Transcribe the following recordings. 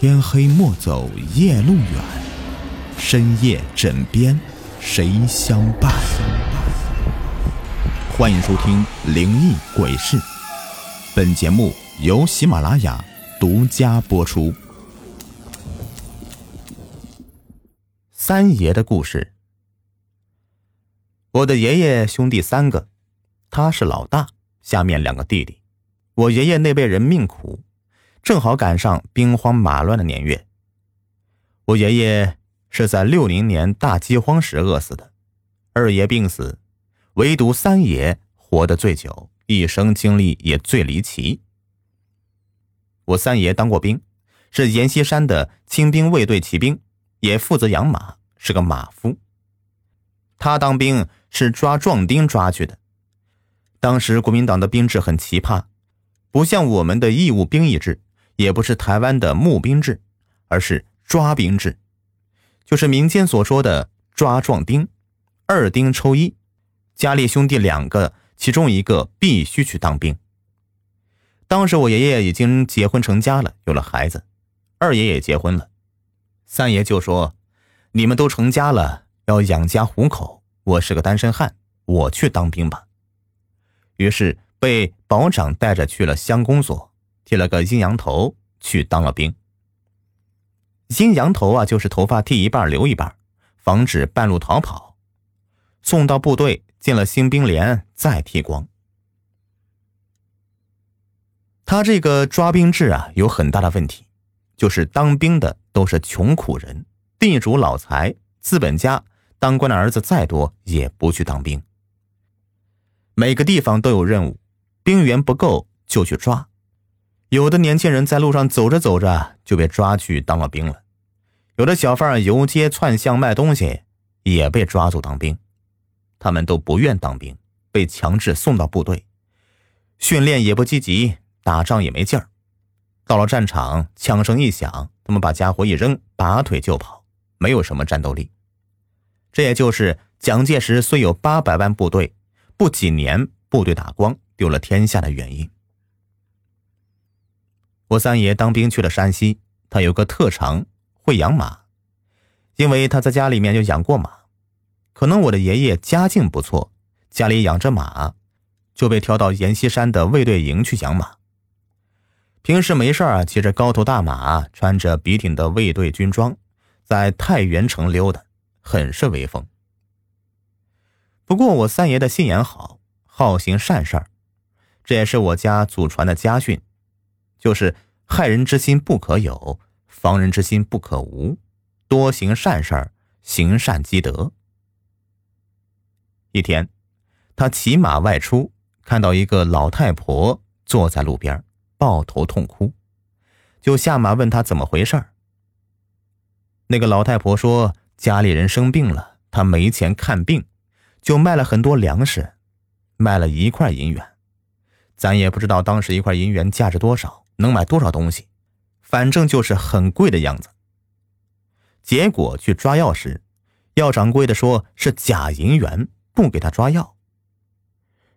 天黑莫走夜路远，深夜枕边谁相伴？欢迎收听《灵异鬼事》，本节目由喜马拉雅独家播出。三爷的故事。我的爷爷兄弟三个，他是老大，下面两个弟弟。我爷爷那辈人命苦。正好赶上兵荒马乱的年月。我爷爷是在六零年大饥荒时饿死的，二爷病死，唯独三爷活得最久，一生经历也最离奇。我三爷当过兵，是阎锡山的亲兵卫队骑兵，也负责养马，是个马夫。他当兵是抓壮丁抓去的。当时国民党的兵制很奇葩，不像我们的义务兵役制。也不是台湾的募兵制，而是抓兵制，就是民间所说的抓壮丁，二丁抽一，家里兄弟两个，其中一个必须去当兵。当时我爷爷已经结婚成家了，有了孩子，二爷也结婚了，三爷就说：“你们都成家了，要养家糊口，我是个单身汉，我去当兵吧。”于是被保长带着去了乡公所。剃了个阴阳头去当了兵。阴阳头啊，就是头发剃一半留一半，防止半路逃跑。送到部队进了新兵连再剃光。他这个抓兵制啊，有很大的问题，就是当兵的都是穷苦人、地主老财、资本家，当官的儿子再多也不去当兵。每个地方都有任务，兵员不够就去抓。有的年轻人在路上走着走着就被抓去当了兵了，有的小贩游街串巷卖东西也被抓走当兵，他们都不愿当兵，被强制送到部队，训练也不积极，打仗也没劲儿，到了战场枪声一响，他们把家伙一扔，拔腿就跑，没有什么战斗力。这也就是蒋介石虽有八百万部队，不几年部队打光，丢了天下的原因。我三爷当兵去了山西，他有个特长，会养马，因为他在家里面就养过马。可能我的爷爷家境不错，家里养着马，就被调到阎锡山的卫队营去养马。平时没事啊，骑着高头大马，穿着笔挺的卫队军装，在太原城溜达，很是威风。不过我三爷的心眼好，好行善事儿，这也是我家祖传的家训。就是害人之心不可有，防人之心不可无，多行善事儿，行善积德。一天，他骑马外出，看到一个老太婆坐在路边，抱头痛哭，就下马问他怎么回事儿。那个老太婆说家里人生病了，她没钱看病，就卖了很多粮食，卖了一块银元，咱也不知道当时一块银元价值多少。能买多少东西？反正就是很贵的样子。结果去抓药时，药掌柜的说是假银元，不给他抓药。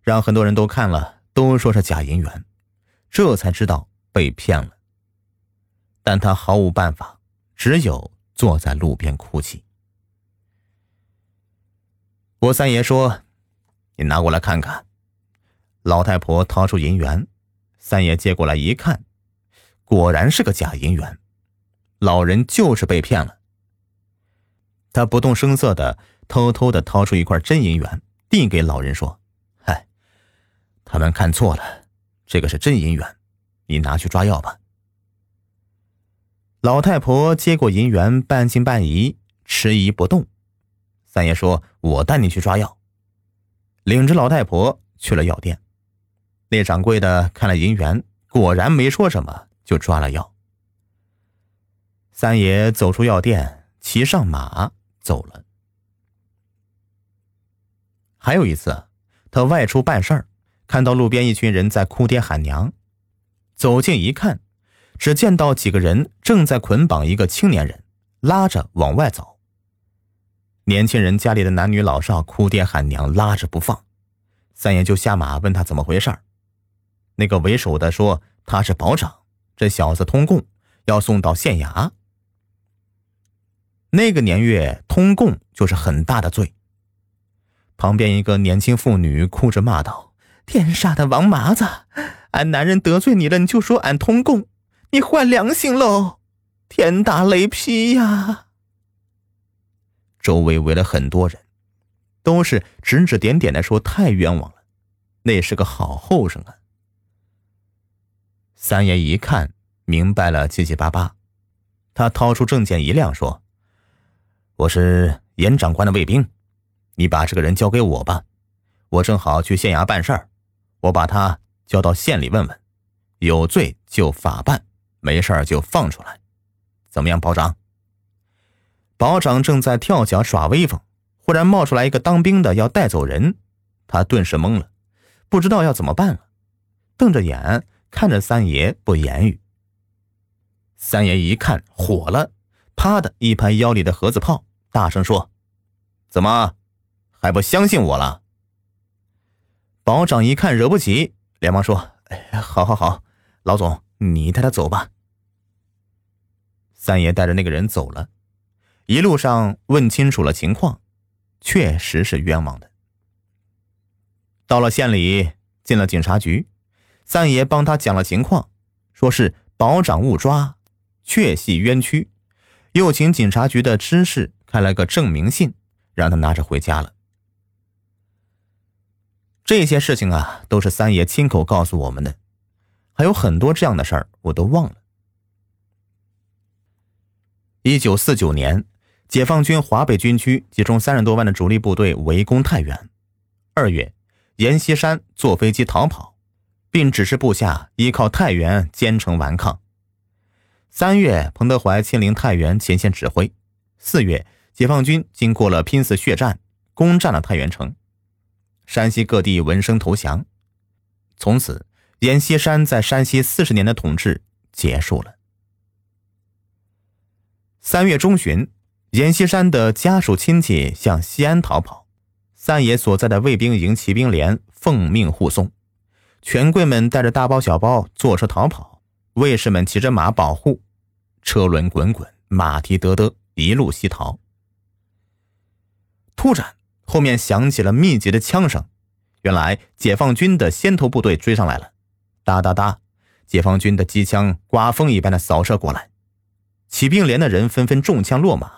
让很多人都看了，都说是假银元，这才知道被骗了。但他毫无办法，只有坐在路边哭泣。我三爷说：“你拿过来看看。”老太婆掏出银元，三爷接过来一看。果然是个假银元，老人就是被骗了。他不动声色的偷偷的掏出一块真银元，递给老人说：“嗨，他们看错了，这个是真银元，你拿去抓药吧。”老太婆接过银元，半信半疑，迟疑不动。三爷说：“我带你去抓药。”领着老太婆去了药店，那掌柜的看了银元，果然没说什么。就抓了药。三爷走出药店，骑上马走了。还有一次，他外出办事儿，看到路边一群人在哭爹喊娘，走近一看，只见到几个人正在捆绑一个青年人，拉着往外走。年轻人家里的男女老少哭爹喊娘，拉着不放。三爷就下马问他怎么回事那个为首的说他是保长。这小子通共，要送到县衙。那个年月，通共就是很大的罪。旁边一个年轻妇女哭着骂道：“天杀的王麻子，俺男人得罪你了，你就说俺通共，你坏良心喽！天打雷劈呀！”周围围了很多人，都是指指点点的说：“太冤枉了，那是个好后生啊。”三爷一看明白了，结结巴巴，他掏出证件一亮说。我是严长官的卫兵，你把这个人交给我吧。我正好去县衙办事儿，我把他交到县里问问，有罪就法办，没事儿就放出来，怎么样，保长？保长正在跳脚耍威风，忽然冒出来一个当兵的要带走人，他顿时懵了，不知道要怎么办了，瞪着眼看着三爷不言语。三爷一看火了，啪的一拍腰里的盒子炮。大声说：“怎么还不相信我了？”保长一看惹不起，连忙说：“哎，好好好，老总，你带他走吧。”三爷带着那个人走了，一路上问清楚了情况，确实是冤枉的。到了县里，进了警察局，三爷帮他讲了情况，说是保长误抓，确系冤屈，又请警察局的知事。开了个证明信，让他拿着回家了。这些事情啊，都是三爷亲口告诉我们的，还有很多这样的事儿，我都忘了。一九四九年，解放军华北军区集中三十多万的主力部队围攻太原。二月，阎锡山坐飞机逃跑，并指示部下依靠太原坚城顽抗。三月，彭德怀亲临太原前线指挥。四月。解放军经过了拼死血战，攻占了太原城，山西各地闻声投降。从此，阎锡山在山西四十年的统治结束了。三月中旬，阎锡山的家属亲戚向西安逃跑，三爷所在的卫兵营骑兵连奉命护送，权贵们带着大包小包坐车逃跑，卫士们骑着马保护，车轮滚滚，马蹄嘚嘚，一路西逃。突然，后面响起了密集的枪声。原来，解放军的先头部队追上来了。哒哒哒，解放军的机枪刮风一般的扫射过来，骑兵连的人纷纷中枪落马。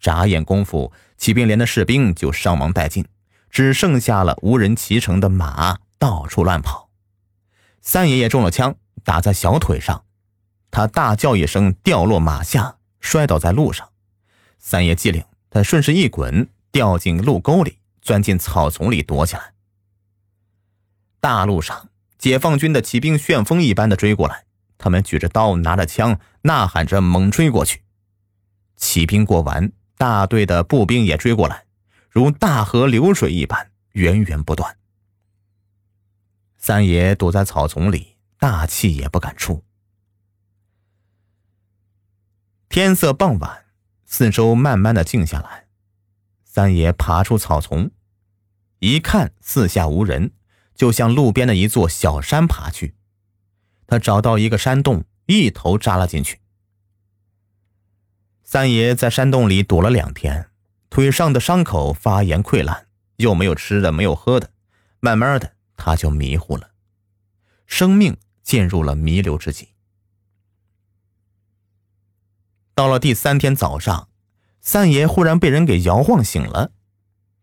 眨眼功夫，骑兵连的士兵就伤亡殆尽，只剩下了无人骑乘的马到处乱跑。三爷爷中了枪，打在小腿上，他大叫一声，掉落马下，摔倒在路上。三爷机灵，他顺势一滚。掉进路沟里，钻进草丛里躲起来。大路上，解放军的骑兵旋风一般的追过来，他们举着刀，拿着枪，呐喊着猛追过去。骑兵过完，大队的步兵也追过来，如大河流水一般，源源不断。三爷躲在草丛里，大气也不敢出。天色傍晚，四周慢慢的静下来。三爷爬出草丛，一看四下无人，就向路边的一座小山爬去。他找到一个山洞，一头扎了进去。三爷在山洞里躲了两天，腿上的伤口发炎溃烂，又没有吃的，没有喝的，慢慢的他就迷糊了，生命进入了弥留之际。到了第三天早上。三爷忽然被人给摇晃醒了，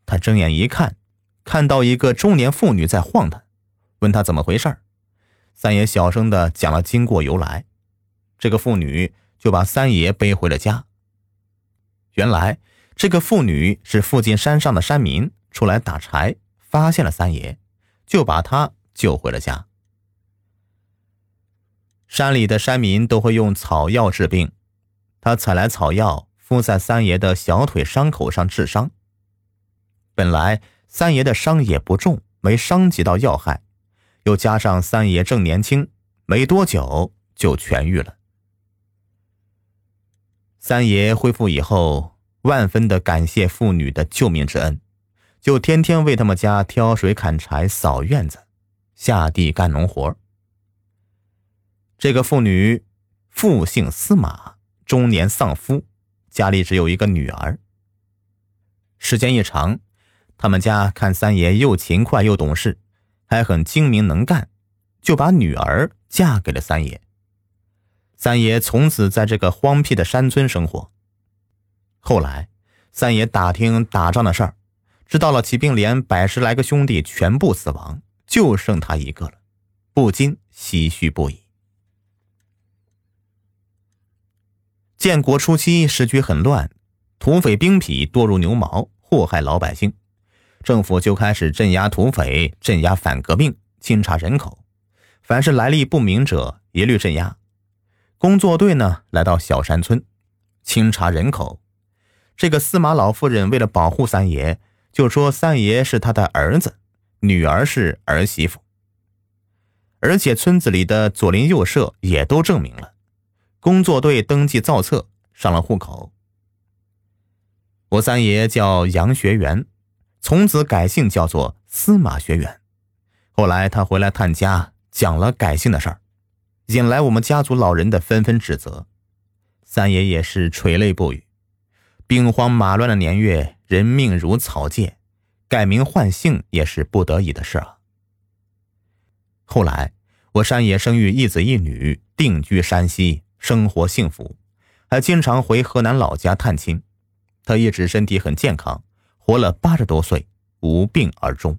他睁眼一看，看到一个中年妇女在晃他，问他怎么回事三爷小声的讲了经过由来，这个妇女就把三爷背回了家。原来这个妇女是附近山上的山民出来打柴，发现了三爷，就把他救回了家。山里的山民都会用草药治病，他采来草药。敷在三爷的小腿伤口上治伤。本来三爷的伤也不重，没伤及到要害，又加上三爷正年轻，没多久就痊愈了。三爷恢复以后，万分的感谢妇女的救命之恩，就天天为他们家挑水、砍柴、扫院子、下地干农活。这个妇女父姓司马，中年丧夫，家里只有一个女儿。时间一长，他们家看三爷又勤快又懂事，还很精明能干，就把女儿嫁给了三爷。三爷从此在这个荒僻的山村生活。后来，三爷打听打仗的事儿，知道了骑兵连百十来个兄弟全部死亡，就剩他一个了，不禁唏嘘不已。建国初期，时局很乱，土匪兵痞多如牛毛，祸害老百姓。政府就开始镇压土匪，镇压反革命，清查人口，凡是来历不明者，一律镇压。工作队呢，来到小山村，清查人口。这个司马老夫人为了保护三爷，就说三爷是他的儿子，女儿是儿媳妇。而且村子里的左邻右舍也都证明了。工作队登记造册，上了户口。我三爷叫杨学元，从此改姓叫做司马学元。后来他回来探家，讲了改姓的事儿，引来我们家族老人的纷纷指责。三爷也是垂泪不语。兵荒马乱的年月，人命如草芥，改名换姓也是不得已的事儿。后来我山野生育一子一女，定居山西。生活幸福，还经常回河南老家探亲。他一直身体很健康，活了八十多岁，无病而终。